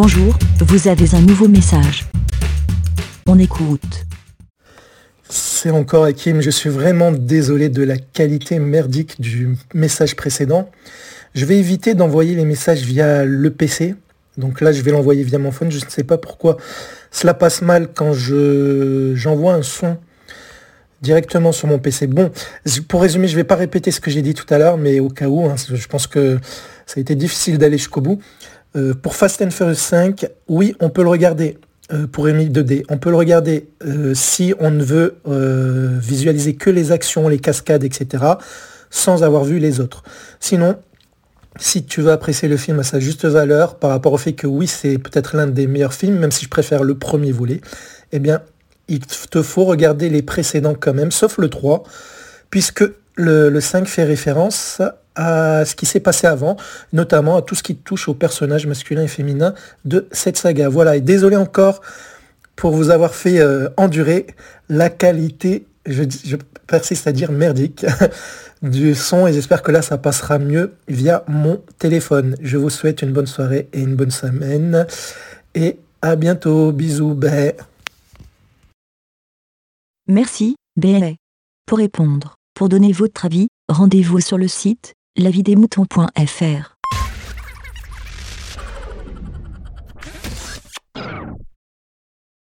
Bonjour, vous avez un nouveau message. On écoute. C'est encore Hakim, je suis vraiment désolé de la qualité merdique du message précédent. Je vais éviter d'envoyer les messages via le PC. Donc là, je vais l'envoyer via mon phone. Je ne sais pas pourquoi cela passe mal quand je j'envoie un son directement sur mon PC. Bon, pour résumer, je ne vais pas répéter ce que j'ai dit tout à l'heure, mais au cas où, hein, je pense que ça a été difficile d'aller jusqu'au bout. Euh, pour Fast and Furious 5, oui, on peut le regarder euh, pour Emile 2D. On peut le regarder euh, si on ne veut visualiser que les actions, les cascades, etc., sans avoir vu les autres. Sinon, si tu veux apprécier le film à sa juste valeur, par rapport au fait que oui, c'est peut-être l'un des meilleurs films, même si je préfère le premier volet, eh bien, il te faut regarder les précédents quand même, sauf le 3, puisque le, le 5 fait référence à ce qui s'est passé avant, notamment à tout ce qui touche aux personnages masculins et féminins de cette saga. Voilà, et désolé encore pour vous avoir fait euh, endurer la qualité, je, persiste à dire merdique, du son et j'espère que là ça passera mieux via mon téléphone. Je vous souhaite une bonne soirée et une bonne semaine et à bientôt. Bisous. Bé. Merci, BLA. Pour répondre, pour donner votre avis, rendez-vous sur le site lavidemouton.fr.